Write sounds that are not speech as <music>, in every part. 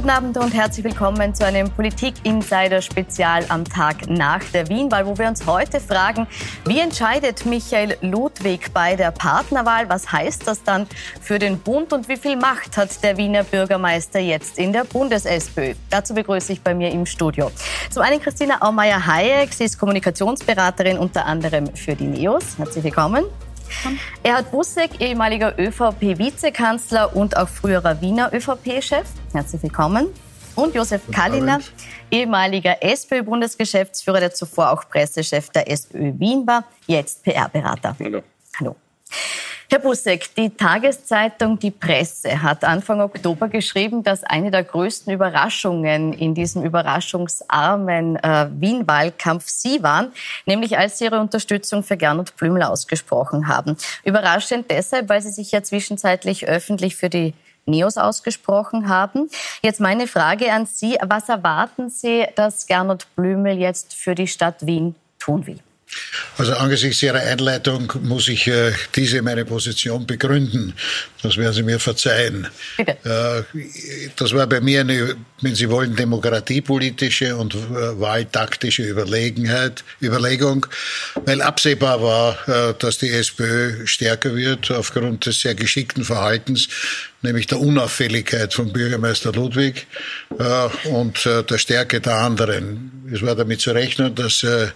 Guten Abend und herzlich willkommen zu einem Politik-Insider-Spezial am Tag nach der Wienwahl, wo wir uns heute fragen, wie entscheidet Michael Ludwig bei der Partnerwahl? Was heißt das dann für den Bund und wie viel Macht hat der Wiener Bürgermeister jetzt in der Bundes-SPÖ? Dazu begrüße ich bei mir im Studio zum einen Christina Aumeier-Hayek. Sie ist Kommunikationsberaterin unter anderem für die NEOS. Herzlich willkommen. Erhard Busseck, ehemaliger ÖVP-Vizekanzler und auch früherer Wiener ÖVP-Chef. Herzlich willkommen. Und Josef Kalliner, ehemaliger SPÖ-Bundesgeschäftsführer, der zuvor auch Pressechef der SPÖ Wien war, jetzt PR-Berater. Hallo. Hallo. Herr Busseck, die Tageszeitung Die Presse hat Anfang Oktober geschrieben, dass eine der größten Überraschungen in diesem überraschungsarmen äh, Wien-Wahlkampf Sie waren, nämlich als Sie Ihre Unterstützung für Gernot Blümel ausgesprochen haben. Überraschend deshalb, weil Sie sich ja zwischenzeitlich öffentlich für die Neos ausgesprochen haben. Jetzt meine Frage an Sie. Was erwarten Sie, dass Gernot Blümel jetzt für die Stadt Wien tun will? Also angesichts Ihrer Einleitung muss ich äh, diese meine Position begründen. Das werden Sie mir verzeihen. Bitte. Äh, das war bei mir eine, wenn Sie wollen, demokratiepolitische und äh, wahltaktische Überlegenheit, Überlegung, weil absehbar war, äh, dass die SPÖ stärker wird aufgrund des sehr geschickten Verhaltens nämlich der Unauffälligkeit von Bürgermeister Ludwig äh, und äh, der Stärke der anderen. Es war damit zu rechnen, dass äh,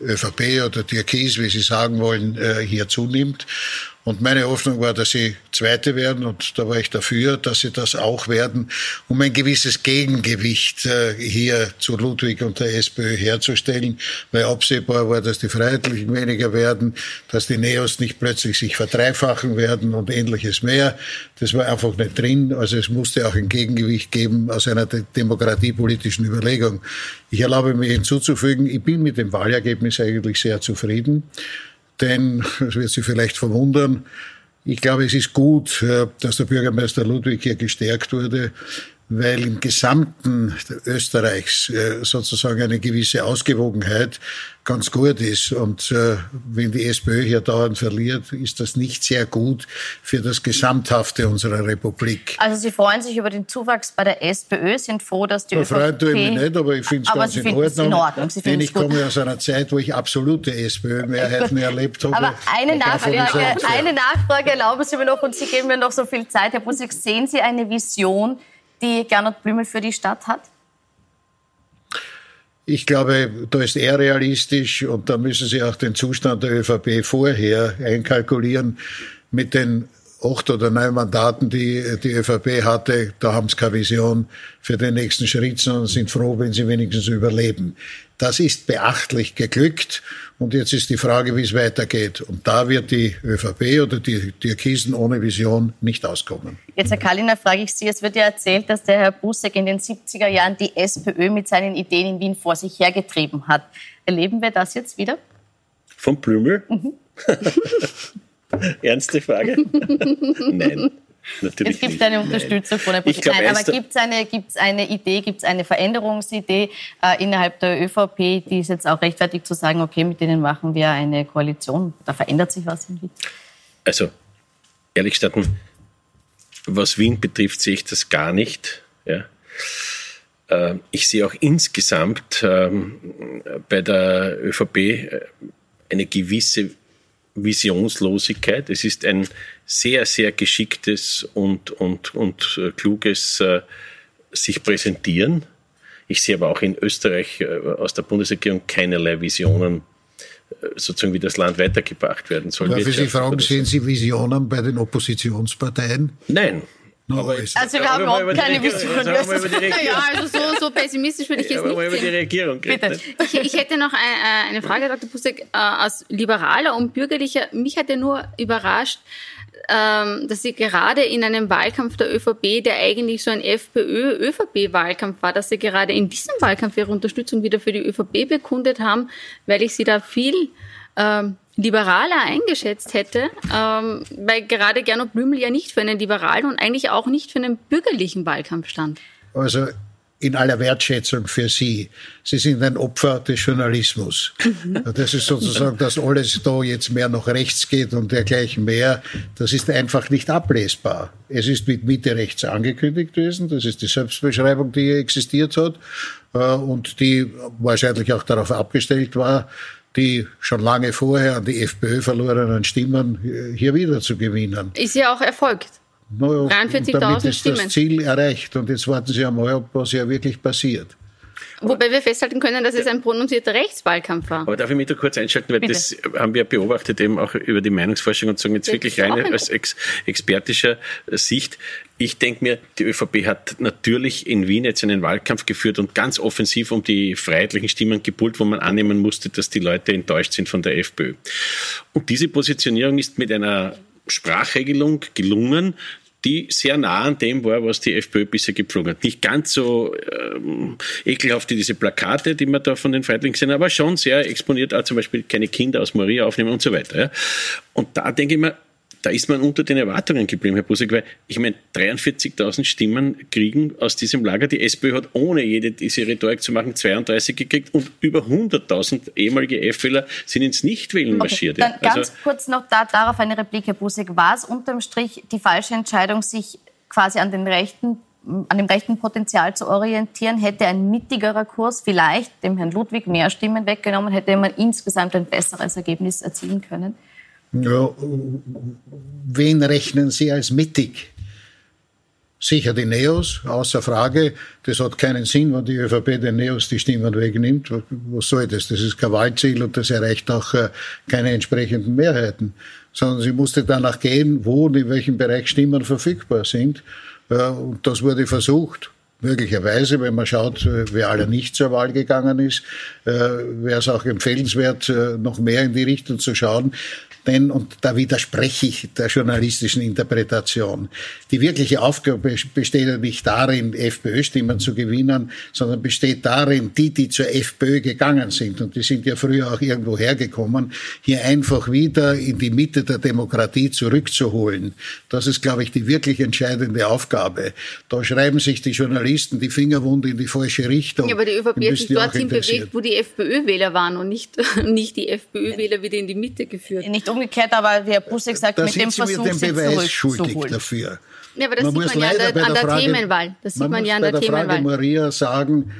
ÖVP oder Türkis, wie Sie sagen wollen, äh, hier zunimmt. Und meine Hoffnung war, dass sie Zweite werden und da war ich dafür, dass sie das auch werden, um ein gewisses Gegengewicht äh, hier zu Ludwig und der SPÖ herzustellen, weil absehbar war, dass die Freiheitlichen weniger werden, dass die Neos nicht plötzlich sich verdreifachen werden und ähnliches mehr. Das war einfach nicht drin. Also es musste auch ein Gegengewicht geben aus einer demokratiepolitischen Überlegung. Ich erlaube mir hinzuzufügen, ich bin mit dem Wahlergebnis eigentlich sehr zufrieden. Denn, das wird Sie vielleicht verwundern, ich glaube, es ist gut, äh, dass der Bürgermeister Ludwig hier gestärkt wurde weil im gesamten Österreichs äh, sozusagen eine gewisse Ausgewogenheit ganz gut ist. Und äh, wenn die SPÖ hier dauernd verliert, ist das nicht sehr gut für das Gesamthafte unserer Republik. Also Sie freuen sich über den Zuwachs bei der SPÖ, sind froh, dass die ÖVP... Tue ich mich nicht, aber ich finde es ganz in Ordnung. in Ordnung. Sie denn ich gut. komme aus einer Zeit, wo ich absolute SPÖ-Mehrheiten <laughs> erlebt habe. Aber eine Nachfrage, eine Nachfrage erlauben Sie mir noch und Sie geben mir noch so viel Zeit. Herr Busek, sehen Sie eine Vision, die Gernot Blümel für die Stadt hat? Ich glaube, da ist er realistisch und da müssen Sie auch den Zustand der ÖVP vorher einkalkulieren mit den acht oder neun Mandaten, die die ÖVP hatte, da haben sie keine Vision für den nächsten Schritt, sondern sind froh, wenn sie wenigstens überleben. Das ist beachtlich geglückt. Und jetzt ist die Frage, wie es weitergeht. Und da wird die ÖVP oder die Türkisen ohne Vision nicht auskommen. Jetzt, Herr Kalliner, frage ich Sie. Es wird ja erzählt, dass der Herr Busseck in den 70er Jahren die SPÖ mit seinen Ideen in Wien vor sich hergetrieben hat. Erleben wir das jetzt wieder? Von Blümel? Mhm. <laughs> Ernste Frage? <laughs> Nein. Natürlich es gibt nicht. eine Unterstützung Nein. von der Politik. Nein, aber gibt es eine, gibt's eine Idee, gibt es eine Veränderungsidee äh, innerhalb der ÖVP, die ist jetzt auch rechtfertigt zu sagen, okay, mit denen machen wir eine Koalition? Da verändert sich was in Wien? Also, ehrlich gesagt, was Wien betrifft, sehe ich das gar nicht. Ja. Äh, ich sehe auch insgesamt ähm, bei der ÖVP äh, eine gewisse Visionslosigkeit. Es ist ein sehr, sehr geschicktes und, und, und äh, kluges äh, sich präsentieren. Ich sehe aber auch in Österreich äh, aus der Bundesregierung keinerlei Visionen, äh, sozusagen wie das Land weitergebracht werden soll. Darf ich Sie fragen, sehen Sie Visionen bei den Oppositionsparteien? Nein, No, also wir haben überhaupt keine Vision. <laughs> Ja, also so, so pessimistisch würde ich jetzt nicht über die Regierung Bitte. Ich, ich, hätte noch eine, eine Frage, Dr. Pusek, äh, als Liberaler und Bürgerlicher. Mich hat ja nur überrascht, ähm, dass Sie gerade in einem Wahlkampf der ÖVP, der eigentlich so ein FPÖ-ÖVP-Wahlkampf war, dass Sie gerade in diesem Wahlkampf Ihre Unterstützung wieder für die ÖVP bekundet haben, weil ich Sie da viel ähm, liberaler eingeschätzt hätte, ähm, weil gerade Gernot Blümel ja nicht für einen liberalen und eigentlich auch nicht für einen bürgerlichen Wahlkampf stand. Also in aller Wertschätzung für Sie. Sie sind ein Opfer des Journalismus. Mhm. Das ist sozusagen, dass alles da jetzt mehr nach rechts geht und dergleichen mehr. Das ist einfach nicht ablesbar. Es ist mit Mitte rechts angekündigt gewesen. Das ist die Selbstbeschreibung, die hier existiert hat äh, und die wahrscheinlich auch darauf abgestellt war, die schon lange vorher an die FPÖ verlorenen Stimmen hier wieder zu gewinnen. Ist ja auch erfolgt. Naja, 43.000 Stimmen. das Ziel erreicht. Und jetzt warten Sie einmal was ja wirklich passiert. Wobei wir festhalten können, dass es ein prononzierter Rechtswahlkampf war. Aber darf ich mich da kurz einschalten, weil Bitte. das haben wir beobachtet eben auch über die Meinungsforschung und sagen jetzt das wirklich rein aus ex expertischer Sicht. Ich denke mir, die ÖVP hat natürlich in Wien jetzt einen Wahlkampf geführt und ganz offensiv um die freiheitlichen Stimmen gepult, wo man annehmen musste, dass die Leute enttäuscht sind von der FPÖ. Und diese Positionierung ist mit einer Sprachregelung gelungen, die sehr nah an dem war, was die FPÖ bisher gepflogen hat. Nicht ganz so ähm, ekelhaft wie diese Plakate, die man da von den Freitlingen sehen, aber schon sehr exponiert, auch zum Beispiel keine Kinder aus Moria aufnehmen und so weiter. Ja. Und da denke ich mir, da ist man unter den Erwartungen geblieben, Herr Busek, weil ich meine, 43.000 Stimmen kriegen aus diesem Lager. Die SPÖ hat ohne jede diese Rhetorik zu machen 32 gekriegt und über 100.000 ehemalige F-Wähler sind ins Nichtwählen marschiert. Okay, dann ganz also, kurz noch da, darauf eine Replik, Herr Busek. War es unterm Strich die falsche Entscheidung, sich quasi an den rechten an dem rechten Potenzial zu orientieren, hätte ein mittigerer Kurs vielleicht dem Herrn Ludwig mehr Stimmen weggenommen, hätte man insgesamt ein besseres Ergebnis erzielen können? Ja, wen rechnen Sie als mittig? Sicher die Neos, außer Frage. Das hat keinen Sinn, wenn die ÖVP den Neos die Stimmen wegnimmt. Was soll das? Das ist kein Wahlziel und das erreicht auch äh, keine entsprechenden Mehrheiten. Sondern sie musste danach gehen, wo und in welchem Bereich Stimmen verfügbar sind. Äh, und das wurde versucht. Möglicherweise, wenn man schaut, äh, wer alle nicht zur Wahl gegangen ist, wäre es auch empfehlenswert, noch mehr in die Richtung zu schauen. Denn, und da widerspreche ich der journalistischen Interpretation, die wirkliche Aufgabe besteht ja nicht darin, FPÖ-Stimmen zu gewinnen, sondern besteht darin, die, die zur FPÖ gegangen sind, und die sind ja früher auch irgendwo hergekommen, hier einfach wieder in die Mitte der Demokratie zurückzuholen. Das ist, glaube ich, die wirklich entscheidende Aufgabe. Da schreiben sich die Journalisten die Fingerwunde in die falsche Richtung. Ja, aber die ÖVP hat sich dorthin bewegt, wo die FPÖ-Wähler waren und nicht, <laughs> nicht die FPÖ-Wähler wieder in die Mitte geführt. Nicht umgekehrt, aber der Busek sagt, da mit dem Versuch, den Beweis schuldig dafür. Ja, aber das man sieht man ja an der, an der Frage, Themenwahl. Das sieht man, man ja an der, der Themenwahl. Frage Maria sagen,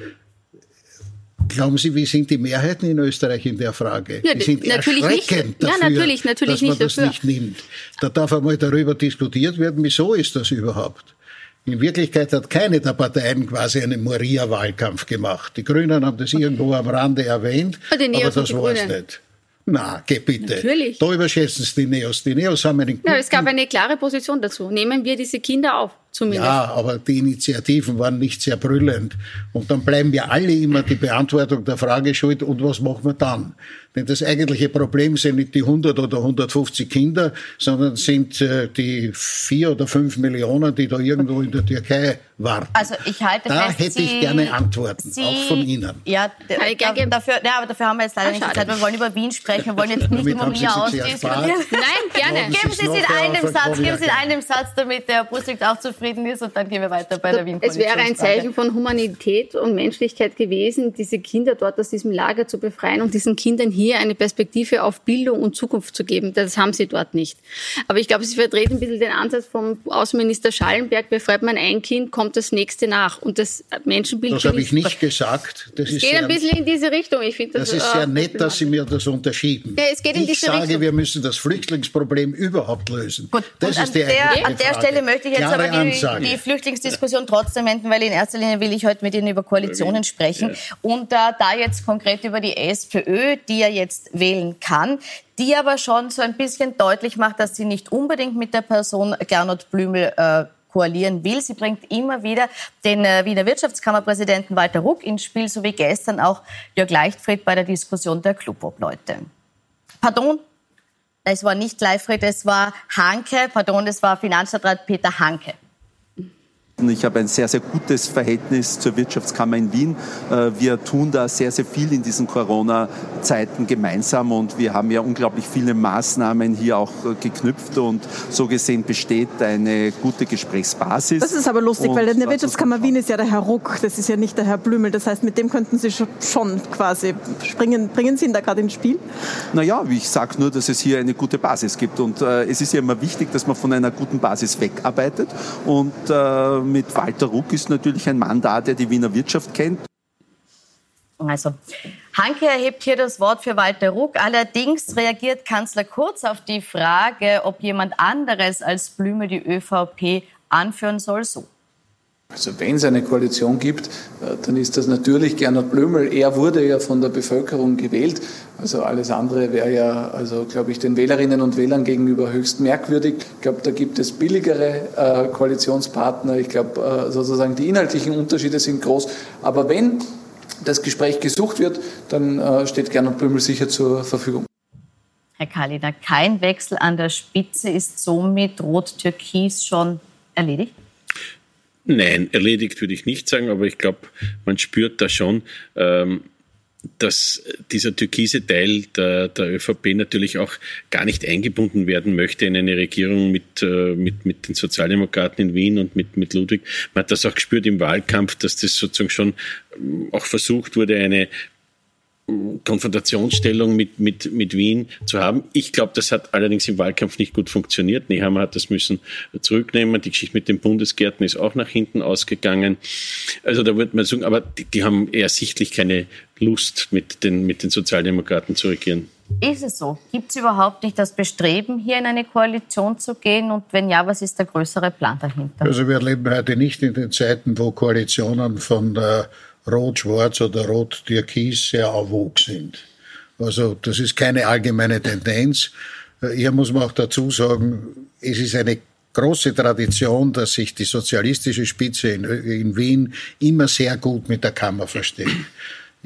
Glauben Sie, wie sind die Mehrheiten in Österreich in der Frage? Ja, die sind natürlich erschreckend nicht. Dafür, ja, natürlich, natürlich dass man nicht das dafür. nicht nimmt. Da darf einmal darüber diskutiert werden, wieso ist das überhaupt? In Wirklichkeit hat keine der Parteien quasi einen Moria-Wahlkampf gemacht. Die Grünen haben das irgendwo am Rande erwähnt, aber das war es nicht. Na, geh bitte. Natürlich. Da überschätzen Sie die Neos. Die Neos haben einen Ja, es gab eine klare Position dazu. Nehmen wir diese Kinder auf, zumindest. Ja, aber die Initiativen waren nicht sehr brüllend. Und dann bleiben wir alle immer die Beantwortung der Frage schuld. Und was machen wir dann? Denn das eigentliche Problem sind nicht die 100 oder 150 Kinder, sondern sind äh, die vier oder fünf Millionen, die da irgendwo in der Türkei warten. Also ich halte da fest, hätte Sie, ich gerne Antworten, Sie, auch von Ihnen. Ja, da, dafür, ja, aber dafür haben wir jetzt leider nicht die Zeit. Wir wollen über Wien sprechen. Wir wollen jetzt nicht über mir ausdiskutieren. Nein, gerne. Geben Sie es in einem Satz, geben Sie in einem Satz, damit der Busweg auch zufrieden ist und dann gehen wir weiter bei der wien Es wäre ein Zeichen von Humanität und Menschlichkeit gewesen, diese Kinder dort aus diesem Lager zu befreien und diesen Kindern hier hier eine Perspektive auf Bildung und Zukunft zu geben. Das haben sie dort nicht. Aber ich glaube, sie vertreten ein bisschen den Ansatz vom Außenminister Schallenberg, befreit man ein Kind, kommt das nächste nach. Und das Menschenbild... Das habe ich nicht gesagt. Das es geht sehr, ein bisschen in diese Richtung. Ich finde das, das ist sehr nett, dass Sie mir das unterschieben. Ja, es geht in ich diese sage, Richtung. wir müssen das Flüchtlingsproblem überhaupt lösen. Gut, das ist die der, an der Frage. Stelle möchte ich jetzt Klare aber die, die, Flüchtlingsdiskussion trotzdem enden, weil in erster Linie will ich heute mit Ihnen über Koalitionen sprechen. Ja. Und äh, da jetzt konkret über die SPÖ, die ja jetzt wählen kann, die aber schon so ein bisschen deutlich macht, dass sie nicht unbedingt mit der Person Gernot Blümel äh, koalieren will. Sie bringt immer wieder den äh, Wiener Wirtschaftskammerpräsidenten Walter Ruck ins Spiel, so wie gestern auch Jörg Leichtfried bei der Diskussion der Clubobleute. Pardon, es war nicht Leichtfried, es war Hanke, pardon, es war Finanzstadtrat Peter Hanke. Berichten. Ich habe ein sehr, sehr gutes Verhältnis zur Wirtschaftskammer in Wien. Äh, wir tun da sehr, sehr viel in diesen Corona-Zeiten gemeinsam und wir haben ja unglaublich viele Maßnahmen hier auch äh, geknüpft und so gesehen besteht eine gute Gesprächsbasis. Das ist aber lustig, und weil in der Wirtschaftskammer Wien ist ja der Herr Ruck, das ist ja nicht der Herr Blümel. Das heißt, mit dem könnten Sie schon quasi springen. Bringen Sie ihn da gerade ins Spiel? Naja, ich sage nur, dass es hier eine gute Basis gibt und äh, es ist ja immer wichtig, dass man von einer guten Basis wegarbeitet und äh, mit Walter Ruck ist natürlich ein Mann da, der die Wiener Wirtschaft kennt. Also, Hanke erhebt hier das Wort für Walter Ruck. Allerdings reagiert Kanzler Kurz auf die Frage, ob jemand anderes als Blüme die ÖVP anführen soll, so. Also wenn es eine Koalition gibt, äh, dann ist das natürlich Gernot Blümel. Er wurde ja von der Bevölkerung gewählt. Also alles andere wäre ja, also glaube ich, den Wählerinnen und Wählern gegenüber höchst merkwürdig. Ich glaube, da gibt es billigere äh, Koalitionspartner. Ich glaube, äh, sozusagen die inhaltlichen Unterschiede sind groß. Aber wenn das Gespräch gesucht wird, dann steht Gernot Blümel sicher zur Verfügung. Herr Kalina, kein Wechsel an der Spitze ist somit Rot-Türkis schon erledigt? Nein, erledigt würde ich nicht sagen, aber ich glaube, man spürt da schon, ähm, dass dieser türkise Teil der, der ÖVP natürlich auch gar nicht eingebunden werden möchte in eine Regierung mit, äh, mit, mit den Sozialdemokraten in Wien und mit, mit Ludwig. Man hat das auch gespürt im Wahlkampf, dass das sozusagen schon ähm, auch versucht wurde, eine Konfrontationsstellung mit, mit, mit Wien zu haben. Ich glaube, das hat allerdings im Wahlkampf nicht gut funktioniert. Nehammer hat das müssen zurücknehmen. Die Geschichte mit den Bundesgärten ist auch nach hinten ausgegangen. Also da würde man sagen, aber die, die haben eher sichtlich keine Lust, mit den, mit den Sozialdemokraten zu regieren. Ist es so? Gibt es überhaupt nicht das Bestreben, hier in eine Koalition zu gehen? Und wenn ja, was ist der größere Plan dahinter? Also wir leben heute nicht in den Zeiten, wo Koalitionen von der Rot-Schwarz oder Rot-Türkis sehr avog sind. Also das ist keine allgemeine Tendenz. Hier muss man auch dazu sagen, es ist eine große Tradition, dass sich die sozialistische Spitze in, in Wien immer sehr gut mit der Kammer versteht.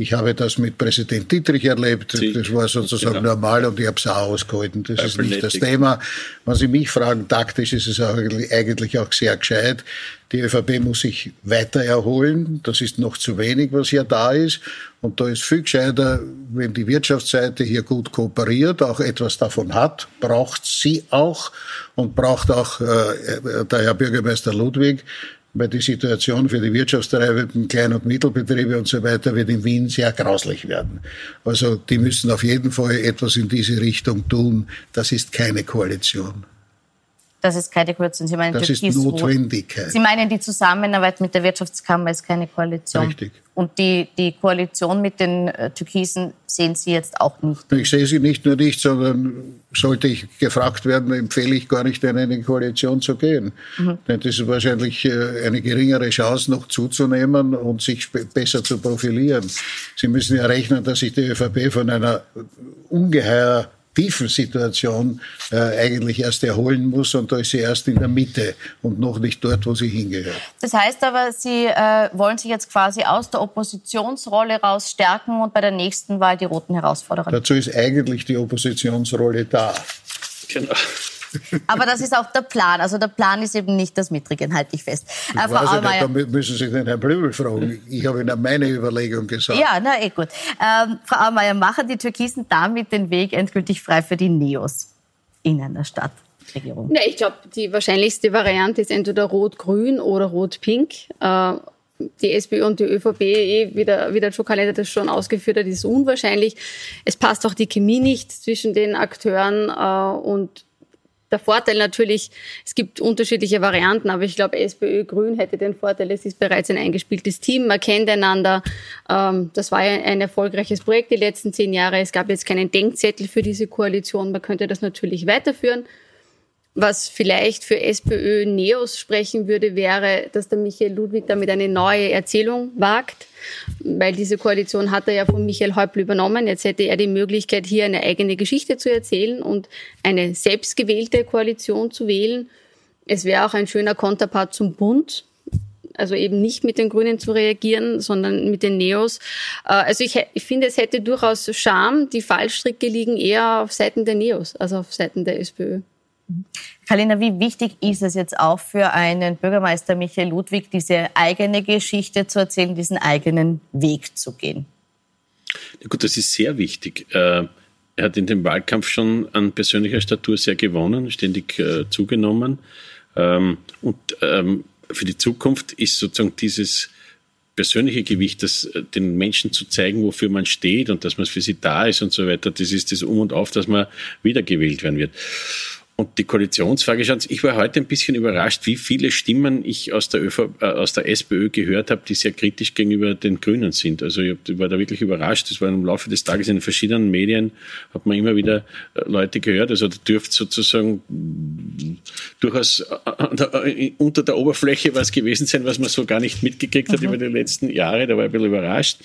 Ich habe das mit Präsident Dietrich erlebt. Das war sozusagen genau. normal und ich habe es auch ausgehalten. Das ist nicht das Thema. Wenn Sie mich fragen, taktisch ist es eigentlich auch sehr gescheit. Die ÖVP muss sich weiter erholen. Das ist noch zu wenig, was hier da ist. Und da ist viel gescheiter, wenn die Wirtschaftsseite hier gut kooperiert, auch etwas davon hat, braucht sie auch und braucht auch äh, der Herr Bürgermeister Ludwig weil die Situation für die Wirtschaftstreibenden, Klein- und Mittelbetriebe und so weiter wird in Wien sehr grauslich werden. Also die müssen auf jeden Fall etwas in diese Richtung tun. Das ist keine Koalition. Das ist keine Koalition. Sie meinen, das Türkis ist Notwendigkeit. Sie meinen, die Zusammenarbeit mit der Wirtschaftskammer ist keine Koalition. Richtig. Und die, die Koalition mit den äh, Türkisen sehen Sie jetzt auch nicht? Ich sehe sie nicht nur nicht, sondern sollte ich gefragt werden, empfehle ich gar nicht, in eine Koalition zu gehen. Mhm. Denn das ist wahrscheinlich äh, eine geringere Chance, noch zuzunehmen und sich besser zu profilieren. Sie müssen ja rechnen, dass sich die ÖVP von einer ungeheuer tiefen Situation äh, eigentlich erst erholen muss und da ist sie erst in der Mitte und noch nicht dort, wo sie hingehört. Das heißt aber, Sie äh, wollen sich jetzt quasi aus der Oppositionsrolle raus stärken und bei der nächsten Wahl die Roten herausfordern. Dazu ist eigentlich die Oppositionsrolle da. Genau. Aber das ist auch der Plan. Also der Plan ist eben nicht das Mittrigen, halte ich fest. Ich äh, Frau weiß nicht, da müssen Sie den Herrn Blümel fragen. Ich habe Ihnen meine Überlegung gesagt. Ja, na eh gut. Ähm, Frau Aumeier, machen die Türkisen damit den Weg endgültig frei für die Neos in einer Stadt? Regierung? Nee, ich glaube, die wahrscheinlichste Variante ist entweder Rot-Grün oder Rot-Pink. Äh, die SPÖ und die ÖVP, eh, wie der, wie der Joe Kalender das schon ausgeführt hat, ist unwahrscheinlich. Es passt auch die Chemie nicht zwischen den Akteuren äh, und der Vorteil natürlich, es gibt unterschiedliche Varianten, aber ich glaube, SPÖ Grün hätte den Vorteil, es ist bereits ein eingespieltes Team, man kennt einander. Ähm, das war ja ein erfolgreiches Projekt die letzten zehn Jahre. Es gab jetzt keinen Denkzettel für diese Koalition. Man könnte das natürlich weiterführen. Was vielleicht für SPÖ Neos sprechen würde, wäre, dass der Michael Ludwig damit eine neue Erzählung wagt, weil diese Koalition hat er ja von Michael Häupl übernommen. Jetzt hätte er die Möglichkeit, hier eine eigene Geschichte zu erzählen und eine selbstgewählte Koalition zu wählen. Es wäre auch ein schöner Konterpart zum Bund, also eben nicht mit den Grünen zu reagieren, sondern mit den Neos. Äh, also ich, ich finde, es hätte durchaus Charme. Die Fallstricke liegen eher auf Seiten der Neos, also auf Seiten der SPÖ. Kalina, wie wichtig ist es jetzt auch für einen Bürgermeister Michael Ludwig, diese eigene Geschichte zu erzählen, diesen eigenen Weg zu gehen? Ja gut, das ist sehr wichtig. Äh, er hat in dem Wahlkampf schon an persönlicher Statur sehr gewonnen, ständig äh, zugenommen. Ähm, und ähm, für die Zukunft ist sozusagen dieses persönliche Gewicht, das äh, den Menschen zu zeigen, wofür man steht und dass man für sie da ist und so weiter, das ist das Um und Auf, dass man wiedergewählt werden wird. Und die Koalitionsfrage, schauen Sie, ich war heute ein bisschen überrascht, wie viele Stimmen ich aus der, ÖV, äh, aus der SPÖ gehört habe, die sehr kritisch gegenüber den Grünen sind. Also ich war da wirklich überrascht. Das war im Laufe des Tages in den verschiedenen Medien, hat man immer wieder äh, Leute gehört. Also da dürfte sozusagen durchaus äh, unter der Oberfläche was gewesen sein, was man so gar nicht mitgekriegt hat mhm. über die letzten Jahre. Da war ich ein bisschen überrascht.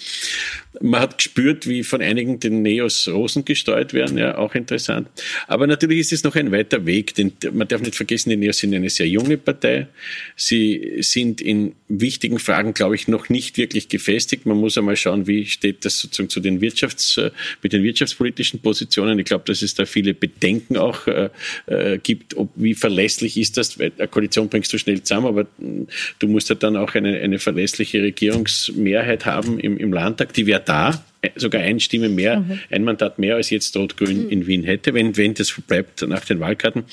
Man hat gespürt, wie von einigen den Neos Rosen gesteuert werden. Ja, auch interessant. Aber natürlich ist es noch ein weiter Weg. Den, man darf nicht vergessen, die Neos sind eine sehr junge Partei. Sie sind in wichtigen Fragen, glaube ich, noch nicht wirklich gefestigt. Man muss einmal schauen, wie steht das sozusagen zu den Wirtschafts-, mit den wirtschaftspolitischen Positionen. Ich glaube, dass es da viele Bedenken auch äh, äh, gibt, ob, wie verlässlich ist das, weil eine Koalition bringst du schnell zusammen, aber mm, du musst ja dann auch eine, eine verlässliche Regierungsmehrheit haben im, im Landtag. Die wäre da sogar eine Stimme mehr, mhm. ein Mandat mehr als jetzt Rot-Grün mhm. in Wien hätte, wenn, wenn das bleibt nach den Wahlkarten.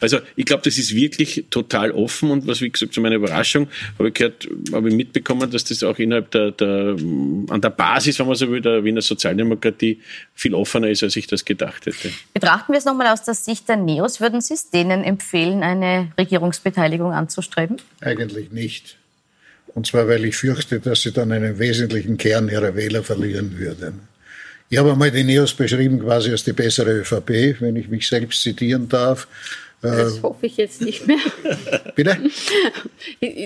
Also ich glaube, das ist wirklich total offen und was, wie gesagt, zu meiner Überraschung habe ich gehört, habe ich mitbekommen, dass das auch innerhalb der, der an der Basis, wenn man so will, der Wiener Sozialdemokratie viel offener ist, als ich das gedacht hätte. Betrachten wir es nochmal aus der Sicht der Neos. Würden Sie es denen empfehlen, eine Regierungsbeteiligung anzustreben? Eigentlich nicht. Und zwar, weil ich fürchte, dass sie dann einen wesentlichen Kern ihrer Wähler verlieren würden. Ich habe einmal die Neos beschrieben quasi als die bessere ÖVP, wenn ich mich selbst zitieren darf. Das äh, hoffe ich jetzt nicht mehr. <laughs> Bitte?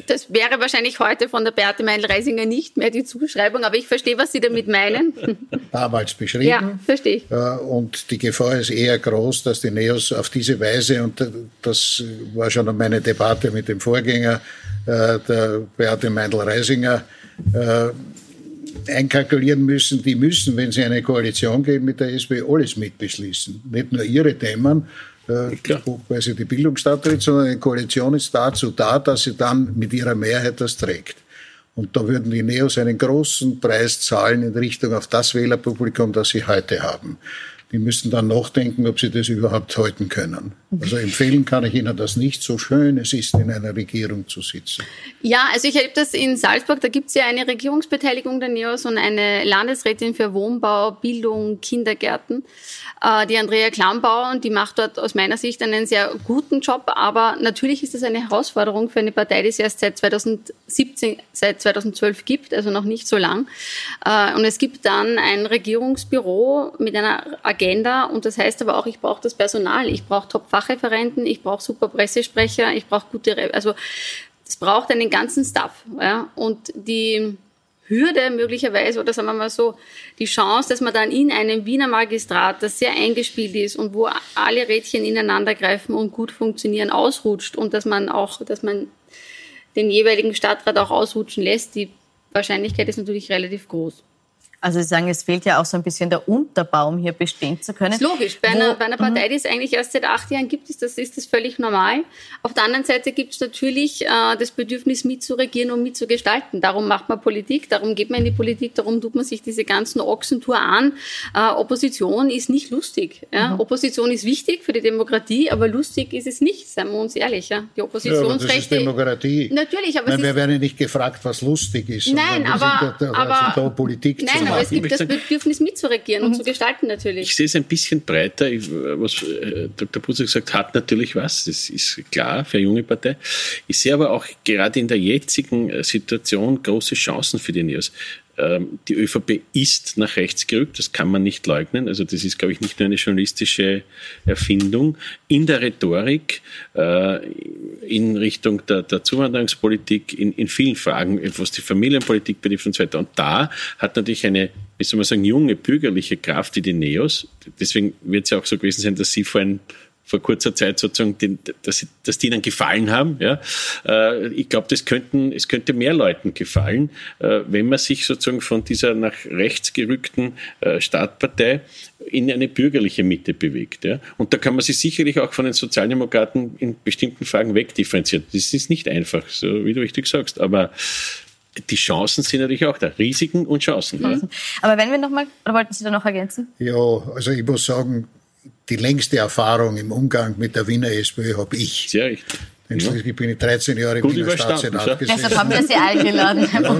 Das wäre wahrscheinlich heute von der Beate Meindl-Reisinger nicht mehr die Zuschreibung, aber ich verstehe, was Sie damit meinen. <laughs> Damals beschrieben. Ja, verstehe ich. Und die Gefahr ist eher groß, dass die Neos auf diese Weise, und das war schon meine Debatte mit dem Vorgänger, äh, der Beate Meindl-Reisinger, äh, einkalkulieren müssen, die müssen, wenn sie eine Koalition geben mit der SPÖ, alles mitbeschließen. Nicht nur ihre Themen, äh, weil sie die Bildungsstadt tritt, sondern eine Koalition ist dazu da, dass sie dann mit ihrer Mehrheit das trägt. Und da würden die Neos einen großen Preis zahlen in Richtung auf das Wählerpublikum, das sie heute haben die müssen dann nachdenken, ob sie das überhaupt halten können. Also empfehlen kann ich Ihnen das nicht, so schön es ist, in einer Regierung zu sitzen. Ja, also ich erlebe das in Salzburg, da gibt es ja eine Regierungsbeteiligung der NEOS und eine Landesrätin für Wohnbau, Bildung, Kindergärten, äh, die Andrea Klambauer, und die macht dort aus meiner Sicht einen sehr guten Job, aber natürlich ist das eine Herausforderung für eine Partei, die es erst seit 2017, seit 2012 gibt, also noch nicht so lang. Äh, und es gibt dann ein Regierungsbüro mit einer Agenda und das heißt aber auch, ich brauche das Personal, ich brauche Top-Fachreferenten, ich brauche super Pressesprecher, ich brauche gute, Re also es braucht einen ganzen Staff. Ja? Und die Hürde möglicherweise, oder sagen wir mal so, die Chance, dass man dann in einem Wiener Magistrat, das sehr eingespielt ist und wo alle Rädchen ineinander greifen und gut funktionieren, ausrutscht und dass man auch, dass man den jeweiligen Stadtrat auch ausrutschen lässt, die Wahrscheinlichkeit ist natürlich relativ groß. Also Sie sagen, es fehlt ja auch so ein bisschen der Unterbaum, hier bestehen zu können. Das ist logisch. Bei, einer, bei einer Partei, die es eigentlich erst seit acht Jahren gibt, ist das, ist das völlig normal. Auf der anderen Seite gibt es natürlich äh, das Bedürfnis, mitzuregieren und mitzugestalten. Darum macht man Politik, darum geht man in die Politik, darum tut man sich diese ganzen Ochsentour an. Äh, Opposition ist nicht lustig. Ja? Mhm. Opposition ist wichtig für die Demokratie, aber lustig ist es nicht, seien wir uns ehrlich. Ja? Die Oppositionsrechte... Ja, das ist Demokratie. Natürlich, aber Nein, wir werden nicht gefragt, was lustig ist. Nein, aber... Da, aber also da Politik nein, aber es gibt das Bedürfnis mitzuregieren und zu gestalten natürlich. Ich sehe es ein bisschen breiter. Was äh, Dr. Buser gesagt hat, natürlich was. Das ist klar für eine junge Partei. Ich sehe aber auch gerade in der jetzigen äh, Situation große Chancen für die NEOS. Ähm, die ÖVP ist nach rechts gerückt, das kann man nicht leugnen. Also das ist, glaube ich, nicht nur eine journalistische Erfindung. In der Rhetorik, äh, in Richtung der, der Zuwanderungspolitik, in, in vielen Fragen, was die Familienpolitik betrifft und so weiter. Und da hat natürlich eine, wie soll man sagen, junge bürgerliche Kraft wie die Neos, deswegen wird es ja auch so gewesen sein, dass sie vor ein vor kurzer Zeit sozusagen, den, dass, dass die ihnen gefallen haben. Ja. Äh, ich glaube, das könnten, es könnte mehr Leuten gefallen, äh, wenn man sich sozusagen von dieser nach rechts gerückten äh, Staatspartei in eine bürgerliche Mitte bewegt. Ja? Und da kann man sich sicherlich auch von den Sozialdemokraten in bestimmten Fragen wegdifferenzieren. Das ist nicht einfach, so wie du richtig sagst, aber die Chancen sind natürlich auch da. Risiken und Chancen. Ja? Aber wenn wir nochmal, oder wollten Sie da noch ergänzen? Ja, also ich muss sagen, die längste Erfahrung im Umgang mit der Wiener SPÖ habe ich. Sehr richtig. Denn schließlich bin ich 13 Jahre im Wiener Staatssenat gesessen. Deshalb haben wir Sie eingeladen. Ja.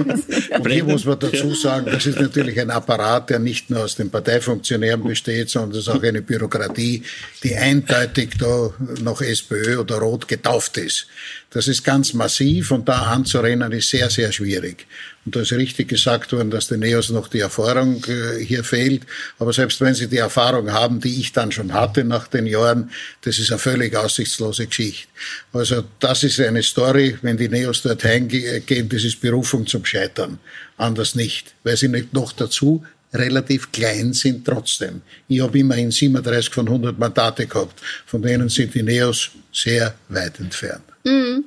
Und hier muss man dazu sagen, das ist natürlich ein Apparat, der nicht nur aus den Parteifunktionären besteht, sondern es ist auch eine Bürokratie, die eindeutig da noch SPÖ oder Rot getauft ist. Das ist ganz massiv und da anzurennen ist sehr, sehr schwierig. Und da ist richtig gesagt worden, dass den Neos noch die Erfahrung äh, hier fehlt. Aber selbst wenn sie die Erfahrung haben, die ich dann schon hatte nach den Jahren, das ist eine völlig aussichtslose Geschichte. Also das ist eine Story, wenn die Neos dort heimgehen, das ist Berufung zum Scheitern. Anders nicht. Weil sie nicht noch dazu relativ klein sind trotzdem. Ich habe immerhin 37 von 100 Mandate gehabt. Von denen sind die Neos sehr weit entfernt. Mhm.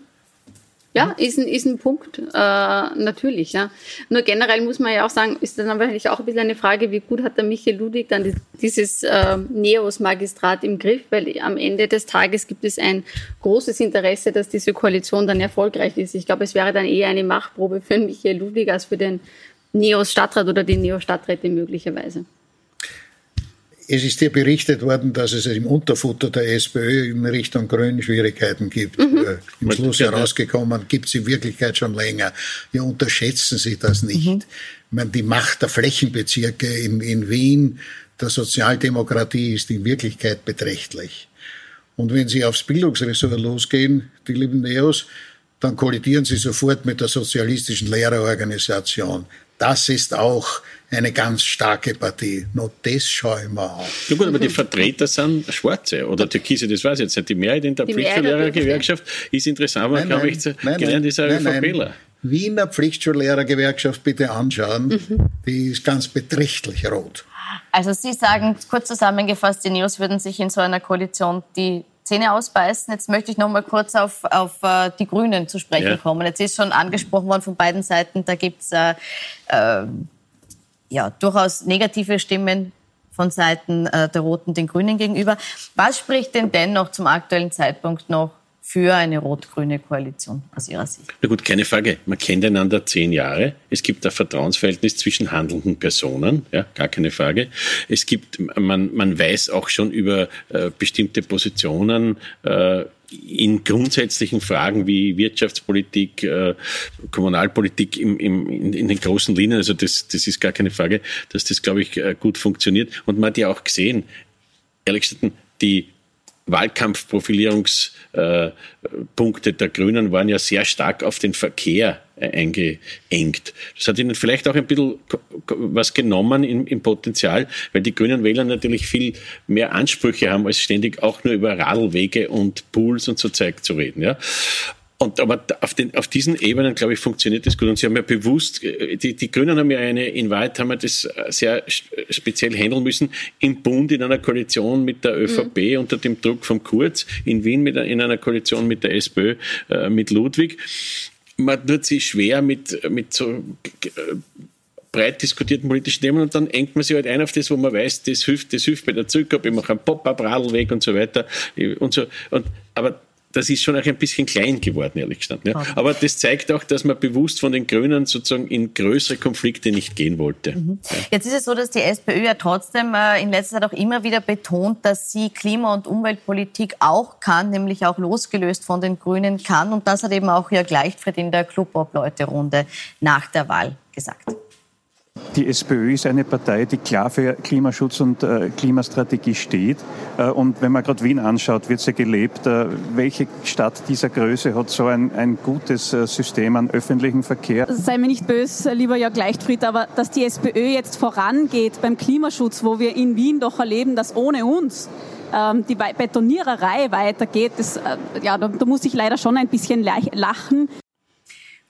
Ja, ist ein, ist ein Punkt, äh, natürlich. Ja. Nur generell muss man ja auch sagen, ist dann wahrscheinlich auch ein bisschen eine Frage, wie gut hat der Michael Ludwig dann dieses äh, Neos-Magistrat im Griff, weil am Ende des Tages gibt es ein großes Interesse, dass diese Koalition dann erfolgreich ist. Ich glaube, es wäre dann eher eine Machtprobe für Michael Ludwig als für den Neos-Stadtrat oder die Neos-Stadträte möglicherweise. Es ist hier berichtet worden, dass es im Unterfutter der SPÖ in Richtung Grün Schwierigkeiten gibt. Mhm. Äh, Im Schluss herausgekommen, gibt es in Wirklichkeit schon länger. Ja, unterschätzen Sie das nicht. Mhm. Ich meine, die Macht der Flächenbezirke in, in Wien, der Sozialdemokratie ist in Wirklichkeit beträchtlich. Und wenn Sie aufs Bildungsressort losgehen, die lieben Neos, dann kollidieren Sie sofort mit der sozialistischen Lehrerorganisation. Das ist auch eine ganz starke Partie. Nur das schaue ich mir an. Ja gut, aber die Vertreter sind Schwarze oder Türkise, das weiß ich jetzt nicht. Die Mehrheit in der Pflichtschullehrergewerkschaft ist interessant, aber glaube ich, nein, gelernt ist ein ÖVPler. Wiener Pflichtschullehrergewerkschaft bitte anschauen, mhm. die ist ganz beträchtlich rot. Also Sie sagen, kurz zusammengefasst, die Neos würden sich in so einer Koalition die Zähne ausbeißen. Jetzt möchte ich noch mal kurz auf, auf uh, die Grünen zu sprechen ja. kommen. Jetzt ist schon angesprochen worden von beiden Seiten, da gibt es äh, äh, ja, durchaus negative Stimmen von Seiten äh, der Roten den Grünen gegenüber. Was spricht denn dennoch zum aktuellen Zeitpunkt noch für eine rot-grüne Koalition aus Ihrer Sicht? Na gut, keine Frage. Man kennt einander zehn Jahre. Es gibt ein Vertrauensverhältnis zwischen handelnden Personen, ja, gar keine Frage. Es gibt, man, man weiß auch schon über äh, bestimmte Positionen, äh, in grundsätzlichen Fragen wie Wirtschaftspolitik, äh, Kommunalpolitik im, im, in, in, den großen Linien, also das, das ist gar keine Frage, dass das, glaube ich, äh, gut funktioniert. Und man hat ja auch gesehen, ehrlich gesagt, die Wahlkampfprofilierungspunkte äh, der Grünen waren ja sehr stark auf den Verkehr eingeengt. Das hat ihnen vielleicht auch ein bisschen was genommen im, im, Potenzial, weil die grünen Wähler natürlich viel mehr Ansprüche haben, als ständig auch nur über Radlwege und Pools und so Zeug zu reden. Ja. Und aber auf, den, auf diesen Ebenen, glaube ich, funktioniert das gut. Und Sie haben ja bewusst, äh, die, die Grünen haben ja eine, in Wahrheit haben wir das äh, sehr speziell handeln müssen, im Bund in einer Koalition mit der ÖVP mhm. unter dem Druck von Kurz, in Wien mit, in einer Koalition mit der SPÖ, äh, mit Ludwig. Man tut sich schwer mit, mit so äh, breit diskutierten politischen Themen und dann engt man sich halt ein auf das, wo man weiß, das hilft, das hilft bei der Zurückgabe, ich mache einen Pop-up-Radlweg und so weiter und so. Und, aber das ist schon auch ein bisschen klein geworden, ehrlich gesagt. Ja. Aber das zeigt auch, dass man bewusst von den Grünen sozusagen in größere Konflikte nicht gehen wollte. Mhm. Jetzt ist es so, dass die SPÖ ja trotzdem äh, in letzter Zeit auch immer wieder betont, dass sie Klima- und Umweltpolitik auch kann, nämlich auch losgelöst von den Grünen kann. Und das hat eben auch Jörg Leichtfried in der Club-Ob-Leute-Runde nach der Wahl gesagt. Die SPÖ ist eine Partei, die klar für Klimaschutz und äh, Klimastrategie steht. Äh, und wenn man gerade Wien anschaut, wird sie gelebt. Äh, welche Stadt dieser Größe hat so ein, ein gutes äh, System an öffentlichem Verkehr? Sei mir nicht böse, lieber Jörg Leichtfried, aber dass die SPÖ jetzt vorangeht beim Klimaschutz, wo wir in Wien doch erleben, dass ohne uns ähm, die Betoniererei weitergeht, das, äh, ja, da, da muss ich leider schon ein bisschen lachen.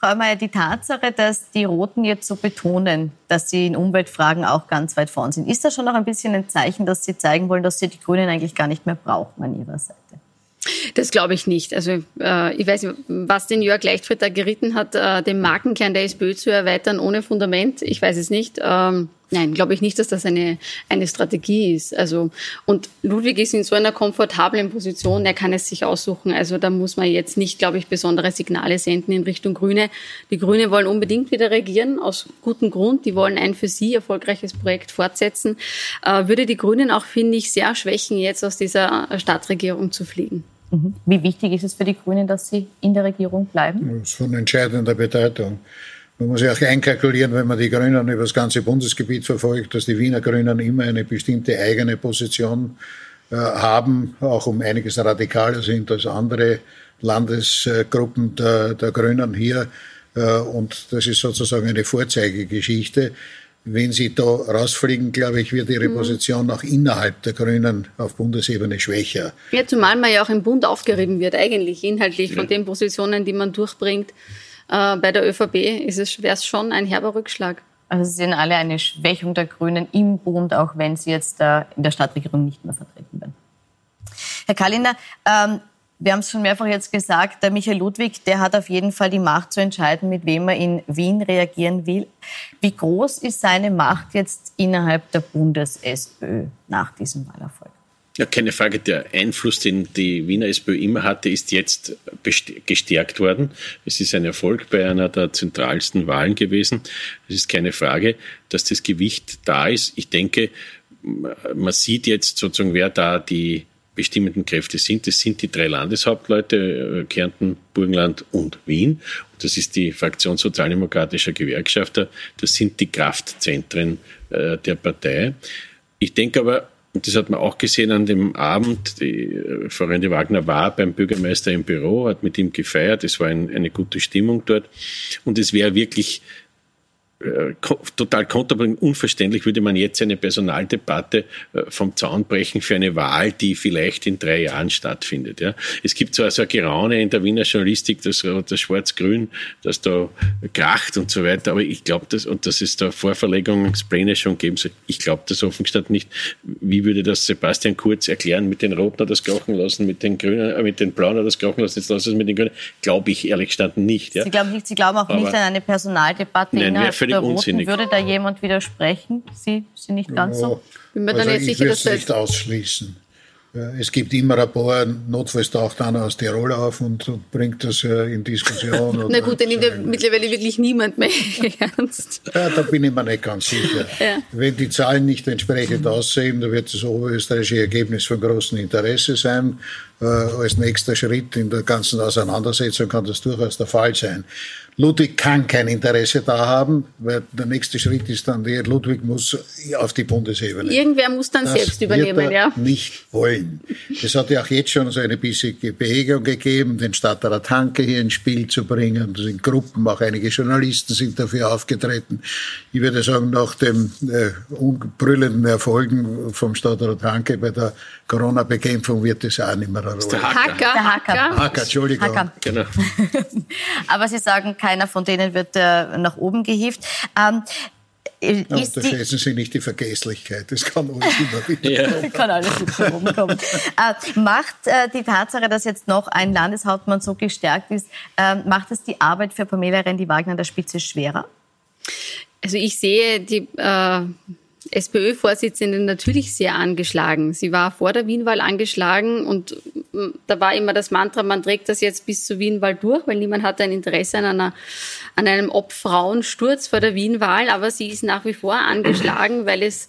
Frau Mayer, die Tatsache, dass die Roten jetzt so betonen, dass sie in Umweltfragen auch ganz weit vorn sind, ist das schon noch ein bisschen ein Zeichen, dass sie zeigen wollen, dass sie die Grünen eigentlich gar nicht mehr brauchen an ihrer Seite? Das glaube ich nicht. Also äh, ich weiß nicht, was den Jörg Leichtfried da geritten hat, äh, den Markenkern der SPÖ zu erweitern ohne Fundament. Ich weiß es nicht. Ähm, nein, glaube ich nicht, dass das eine, eine Strategie ist. Also, und Ludwig ist in so einer komfortablen Position, er kann es sich aussuchen. Also da muss man jetzt nicht, glaube ich, besondere Signale senden in Richtung Grüne. Die Grüne wollen unbedingt wieder regieren, aus gutem Grund. Die wollen ein für sie erfolgreiches Projekt fortsetzen. Äh, würde die Grünen auch, finde ich, sehr schwächen, jetzt aus dieser Stadtregierung zu fliegen. Mhm. Wie wichtig ist es für die Grünen, dass sie in der Regierung bleiben? Das ist von entscheidender Bedeutung. Man muss ja auch einkalkulieren, wenn man die Grünen über das ganze Bundesgebiet verfolgt, dass die Wiener Grünen immer eine bestimmte eigene Position äh, haben, auch um einiges radikaler sind als andere Landesgruppen der, der Grünen hier. Äh, und das ist sozusagen eine Vorzeigegeschichte. Wenn sie da rausfliegen, glaube ich, wird ihre mhm. Position auch innerhalb der Grünen auf Bundesebene schwächer. Ja, zumal man ja auch im Bund aufgerieben wird, eigentlich inhaltlich von den Positionen, die man durchbringt. Äh, bei der ÖVP wäre es schon ein herber Rückschlag. Also Sie sehen alle eine Schwächung der Grünen im Bund, auch wenn sie jetzt äh, in der Stadtregierung nicht mehr vertreten werden. Herr Kallinder, ähm, wir haben es schon mehrfach jetzt gesagt, der Michael Ludwig, der hat auf jeden Fall die Macht zu entscheiden, mit wem er in Wien reagieren will. Wie groß ist seine Macht jetzt innerhalb der Bundes-SPÖ nach diesem Wahlerfolg? Ja, keine Frage. Der Einfluss, den die Wiener SPÖ immer hatte, ist jetzt gestärkt worden. Es ist ein Erfolg bei einer der zentralsten Wahlen gewesen. Es ist keine Frage, dass das Gewicht da ist. Ich denke, man sieht jetzt sozusagen, wer da die bestimmenden Kräfte sind. Das sind die drei Landeshauptleute, äh, Kärnten, Burgenland und Wien. Und das ist die Fraktion sozialdemokratischer Gewerkschafter. Das sind die Kraftzentren äh, der Partei. Ich denke aber, und das hat man auch gesehen an dem Abend, die äh, Frau Rende Wagner war beim Bürgermeister im Büro, hat mit ihm gefeiert, es war ein, eine gute Stimmung dort. Und es wäre wirklich total kontraproduktiv, unverständlich würde man jetzt eine Personaldebatte äh, vom Zaun brechen für eine Wahl, die vielleicht in drei Jahren stattfindet. Ja. Es gibt zwar so ein Geraune in der Wiener Journalistik, das, das Schwarz-Grün, das da kracht und so weiter, aber ich glaube, das, und dass es da Vorverlegungspläne schon geben soll, ich glaube das offen gesagt nicht. Wie würde das Sebastian Kurz erklären, mit den Roten hat das krachen lassen, mit den Grünen, äh, mit den Blauen hat das krachen lassen, jetzt lassen es mit den Grünen? Glaube ich ehrlich gesagt nicht. Ja. Sie glauben nicht, Sie glauben auch aber nicht an eine Personaldebatte nein, völlig unsinnig. Würde da jemand widersprechen? Sie sind nicht ganz ja, so? Bin mir also dann nicht ich würde es nicht ausschließen. Es gibt immer ein paar, notfalls taucht einer aus Tirol auf und, bringt das in Diskussion. <laughs> Na gut, den nimmt ja mittlerweile wirklich niemand mehr <laughs> ernst. Ja, da bin ich mir nicht ganz sicher. <laughs> Ja. Wenn die Zahlen nicht entsprechend aussehen, dann wird das oberösterreichische Ergebnis von großem Interesse sein. Äh, als nächster Schritt in der ganzen Auseinandersetzung kann das durchaus der Fall sein. Ludwig kann kein Interesse da haben, weil der nächste Schritt ist dann der, Ludwig muss auf die Bundesebene. Irgendwer muss dann das selbst übernehmen, ja. Nicht wollen. Es hat ja auch jetzt schon so eine bisschen Bewegung gegeben, den Stadtrat Hanke hier ins Spiel zu bringen. Das sind Gruppen, auch einige Journalisten sind dafür aufgetreten. Ich würde sagen, nach dem äh, unbrüllenden Erfolgen vom Stadtrat Hanke bei der Corona-Bekämpfung wird es auch nicht mehr eine Rolle. Der Hacker. Der Hacker. Hacker, Entschuldigung. Hacker. Genau. <laughs> Aber Sie sagen, keiner von denen wird äh, nach oben gehievt. Ähm, ja, unterschätzen Sie nicht die Vergesslichkeit. Das kann alles immer <laughs> wieder ja. kann alles wieder oben kommen. Äh, macht äh, die Tatsache, dass jetzt noch ein Landeshauptmann so gestärkt ist, äh, macht es die Arbeit für Pamela Rendi-Wagner an der Spitze schwerer? Also ich sehe die äh, SPÖ-Vorsitzende natürlich sehr angeschlagen. Sie war vor der Wienwahl angeschlagen und mm, da war immer das Mantra, man trägt das jetzt bis zur Wienwahl durch, weil niemand hat ein Interesse an, einer, an einem Ob-Frauensturz vor der Wienwahl. Aber sie ist nach wie vor angeschlagen, weil es,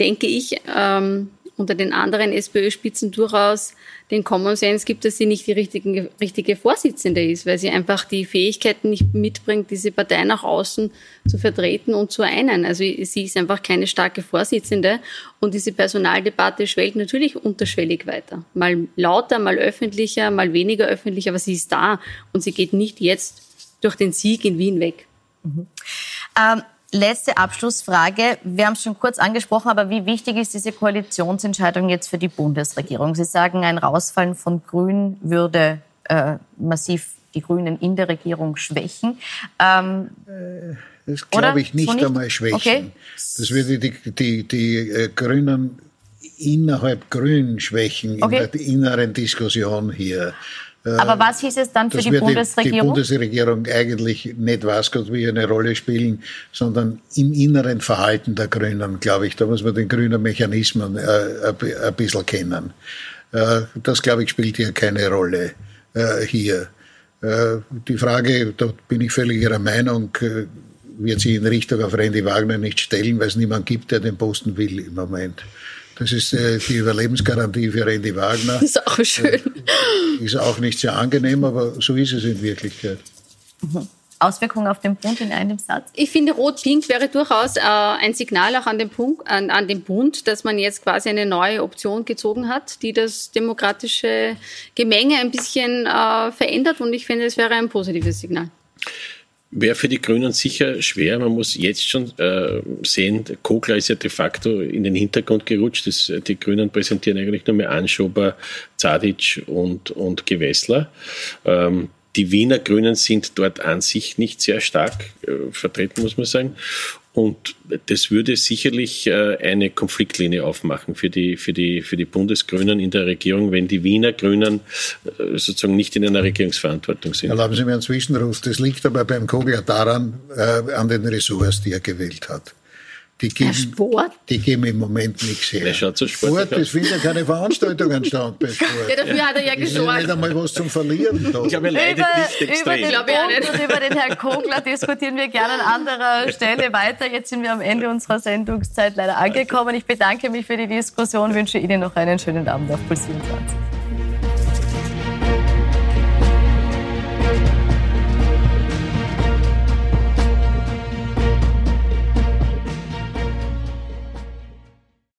denke ich, ähm, unter den anderen SPÖ-Spitzen durchaus den Common Sense gibt, dass sie nicht die richtige, richtige Vorsitzende ist, weil sie einfach die Fähigkeiten nicht mitbringt, diese Partei nach außen zu vertreten und zu einen. Also sie ist einfach keine starke Vorsitzende und diese Personaldebatte schwellt natürlich unterschwellig weiter. Mal lauter, mal öffentlicher, mal weniger öffentlich, aber sie ist da und sie geht nicht jetzt durch den Sieg in Wien weg. Mhm. Ähm letzte Abschlussfrage. Wir haben es schon kurz angesprochen, aber wie wichtig ist diese Koalitionsentscheidung jetzt für die Bundesregierung? Sie sagen, ein Rausfallen von Grün würde äh, massiv die Grünen in der Regierung schwächen. Ähm, äh, das glaube ich nicht, so nicht, einmal schwächen. Okay. Das würde die, die, die äh, Grünen innerhalb Grün Schwächen okay. in der inneren Diskussion hier. Aber was hieß es dann für die Bundesregierung? Die, die Bundesregierung eigentlich nicht weiß Gott wie eine Rolle spielen, sondern im inneren Verhalten der Grünen, glaube ich. Da muss man den grünen Mechanismen äh, ein bisschen kennen. Äh, das, glaube ich, spielt hier keine Rolle äh, hier. Äh, die Frage, da bin ich völlig Ihrer Meinung, äh, wird sich in Richtung auf Randy Wagner nicht stellen, weil es niemand gibt, der den Posten will im Moment. Das ist äh, die Überlebensgarantie für Randy Wagner. <laughs> Ist auch schön. Äh, ist auch nicht sehr angenehm, aber so ist es in Wirklichkeit. Mhm. Auswirkungen auf den Bund in einem Satz? Ich finde, Rot-Pink wäre durchaus äh, ein Signal auch an den, Punkt, an, an den Bund, dass man jetzt quasi eine neue Option gezogen hat, die das demokratische Gemenge ein bisschen äh, verändert. Und ich finde, es wäre ein positives Signal. Wäre für die Grünen sicher schwer. Man muss jetzt schon äh, sehen, Kogler ist ja de facto in den Hintergrund gerutscht. Das, die Grünen präsentieren eigentlich nur mehr Anschober, Zadic und, und Gewessler. Ähm, die Wiener Grünen sind dort an sich nicht sehr stark äh, vertreten, muss man sagen. Und das würde sicherlich äh, eine Konfliktlinie aufmachen für die, für, die, für die Bundesgrünen in der Regierung, wenn die Wiener Grünen äh, sozusagen nicht in einer Regierungsverantwortung sind. Erlauben Sie mir einen Zwischenruf. Das liegt aber beim Kogler daran, äh, an den Ressorts, die er gewählt hat. Die geben, Sport? Die geben im Moment nichts her. Der schaut so Sport, das finden ja keine Veranstaltungen <laughs> statt bei Sport. Ja, dafür hat er ja gesorgt. Nicht einmal was zum Verlieren. Da. Ich glaube, er leidet über, nicht extrem. Über den, Punkt und über den Herrn Kogler diskutieren wir gerne an anderer Stelle weiter. Jetzt sind wir am Ende unserer Sendungszeit leider angekommen. Ich bedanke mich für die Diskussion, wünsche Ihnen noch einen schönen Abend auf Puls 24.